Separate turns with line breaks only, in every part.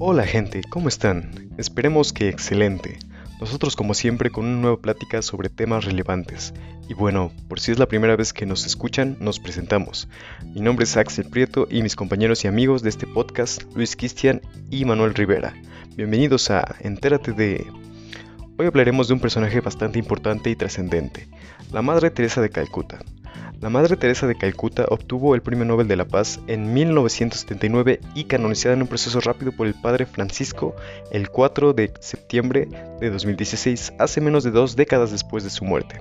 Hola gente, ¿cómo están? Esperemos que excelente. Nosotros como siempre con una nueva plática sobre temas relevantes. Y bueno, por si es la primera vez que nos escuchan, nos presentamos. Mi nombre es Axel Prieto y mis compañeros y amigos de este podcast, Luis Cristian y Manuel Rivera. Bienvenidos a Entérate de... Hoy hablaremos de un personaje bastante importante y trascendente, la Madre Teresa de Calcuta. La Madre Teresa de Calcuta obtuvo el Premio Nobel de la Paz en 1979 y canonizada en un proceso rápido por el Padre Francisco el 4 de septiembre de 2016, hace menos de dos décadas después de su muerte.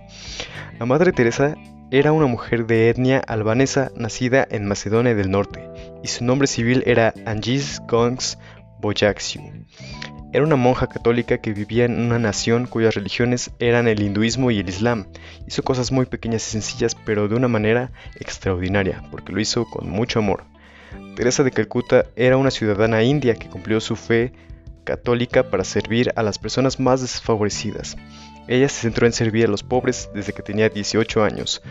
La Madre Teresa era una mujer de etnia albanesa nacida en Macedonia del Norte y su nombre civil era Angis Gongs Boyaxiu. Era una monja católica que vivía en una nación cuyas religiones eran el hinduismo y el islam. Hizo cosas muy pequeñas y sencillas, pero de una manera extraordinaria, porque lo hizo con mucho amor. Teresa de Calcuta era una ciudadana india que cumplió su fe católica para servir a las personas más desfavorecidas. Ella se centró en servir a los pobres desde que tenía 18 años,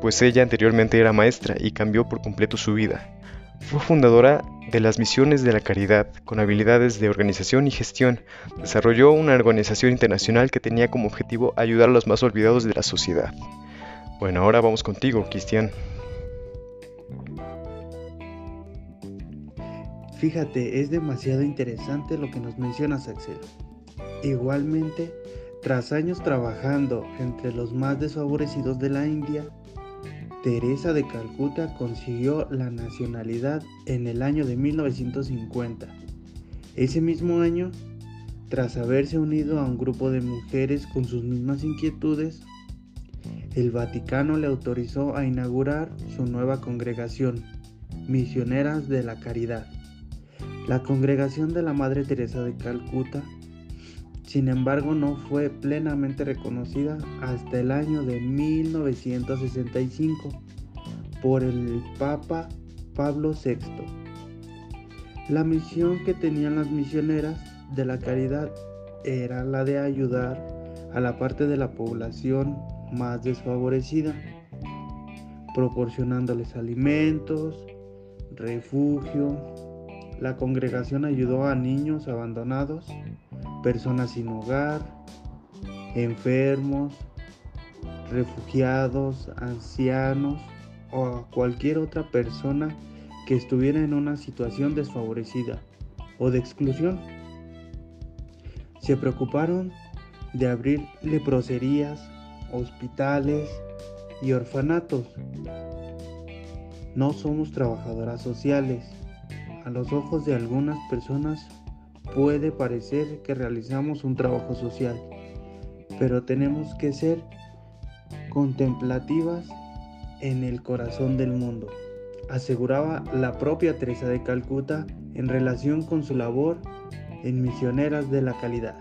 pues ella anteriormente era maestra y cambió por completo su vida. Fue fundadora de las misiones de la caridad con habilidades de organización y gestión. Desarrolló una organización internacional que tenía como objetivo ayudar a los más olvidados de la sociedad. Bueno, ahora vamos contigo, Cristian.
Fíjate, es demasiado interesante lo que nos mencionas, Axel. Igualmente, tras años trabajando entre los más desfavorecidos de la India, Teresa de Calcuta consiguió la nacionalidad en el año de 1950. Ese mismo año, tras haberse unido a un grupo de mujeres con sus mismas inquietudes, el Vaticano le autorizó a inaugurar su nueva congregación, Misioneras de la Caridad. La congregación de la Madre Teresa de Calcuta sin embargo, no fue plenamente reconocida hasta el año de 1965 por el Papa Pablo VI. La misión que tenían las misioneras de la caridad era la de ayudar a la parte de la población más desfavorecida, proporcionándoles alimentos, refugio. La congregación ayudó a niños abandonados personas sin hogar, enfermos, refugiados, ancianos o a cualquier otra persona que estuviera en una situación desfavorecida o de exclusión. Se preocuparon de abrir leproserías, hospitales y orfanatos. No somos trabajadoras sociales. A los ojos de algunas personas Puede parecer que realizamos un trabajo social, pero tenemos que ser contemplativas en el corazón del mundo, aseguraba la propia Teresa de Calcuta en relación con su labor en Misioneras de la Calidad.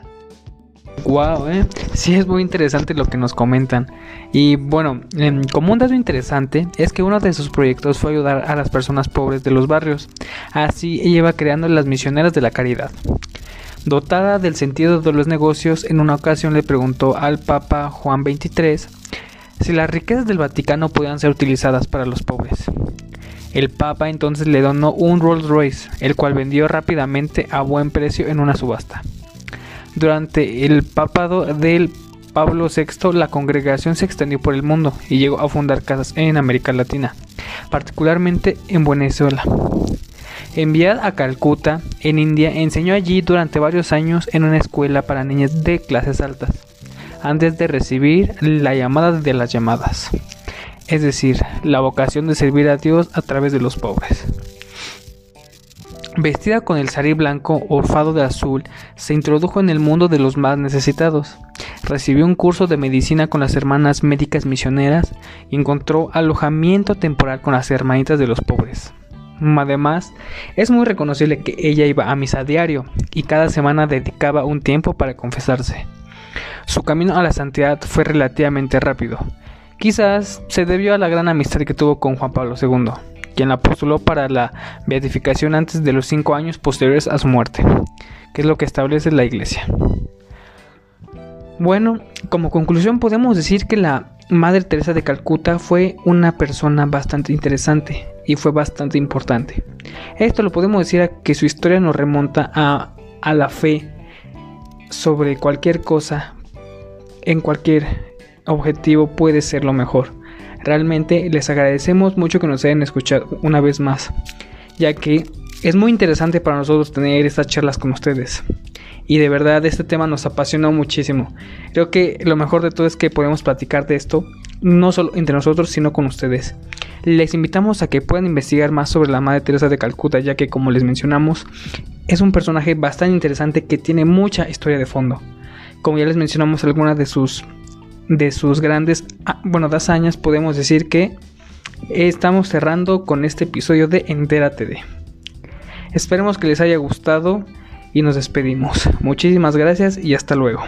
Wow, eh. Sí, es muy interesante lo que nos comentan. Y bueno, em, como un dato interesante es que uno de sus proyectos fue ayudar a las personas pobres de los barrios. Así ella iba creando las misioneras de la caridad. Dotada del sentido de los negocios, en una ocasión le preguntó al Papa Juan XXIII si las riquezas del Vaticano podían ser utilizadas para los pobres. El Papa entonces le donó un Rolls Royce, el cual vendió rápidamente a buen precio en una subasta. Durante el papado del Pablo VI, la congregación se extendió por el mundo y llegó a fundar casas en América Latina, particularmente en Venezuela. Enviada a Calcuta, en India, enseñó allí durante varios años en una escuela para niñas de clases altas, antes de recibir la llamada de las llamadas, es decir, la vocación de servir a Dios a través de los pobres. Vestida con el sari blanco orfado de azul, se introdujo en el mundo de los más necesitados. Recibió un curso de medicina con las hermanas médicas misioneras y encontró alojamiento temporal con las hermanitas de los pobres. Además, es muy reconocible que ella iba a misa diario y cada semana dedicaba un tiempo para confesarse. Su camino a la santidad fue relativamente rápido. Quizás se debió a la gran amistad que tuvo con Juan Pablo II quien la postuló para la beatificación antes de los cinco años posteriores a su muerte, que es lo que establece la Iglesia. Bueno, como conclusión podemos decir que la Madre Teresa de Calcuta fue una persona bastante interesante y fue bastante importante. Esto lo podemos decir a que su historia nos remonta a, a la fe sobre cualquier cosa, en cualquier objetivo puede ser lo mejor. Realmente les agradecemos mucho que nos hayan escuchado una vez más, ya que es muy interesante para nosotros tener estas charlas con ustedes. Y de verdad este tema nos apasionó muchísimo. Creo que lo mejor de todo es que podemos platicar de esto, no solo entre nosotros, sino con ustedes. Les invitamos a que puedan investigar más sobre la Madre Teresa de Calcuta, ya que como les mencionamos, es un personaje bastante interesante que tiene mucha historia de fondo. Como ya les mencionamos algunas de sus de sus grandes, ah, bueno, hazañas, podemos decir que estamos cerrando con este episodio de Entérate de. Esperemos que les haya gustado y nos despedimos. Muchísimas gracias y hasta luego.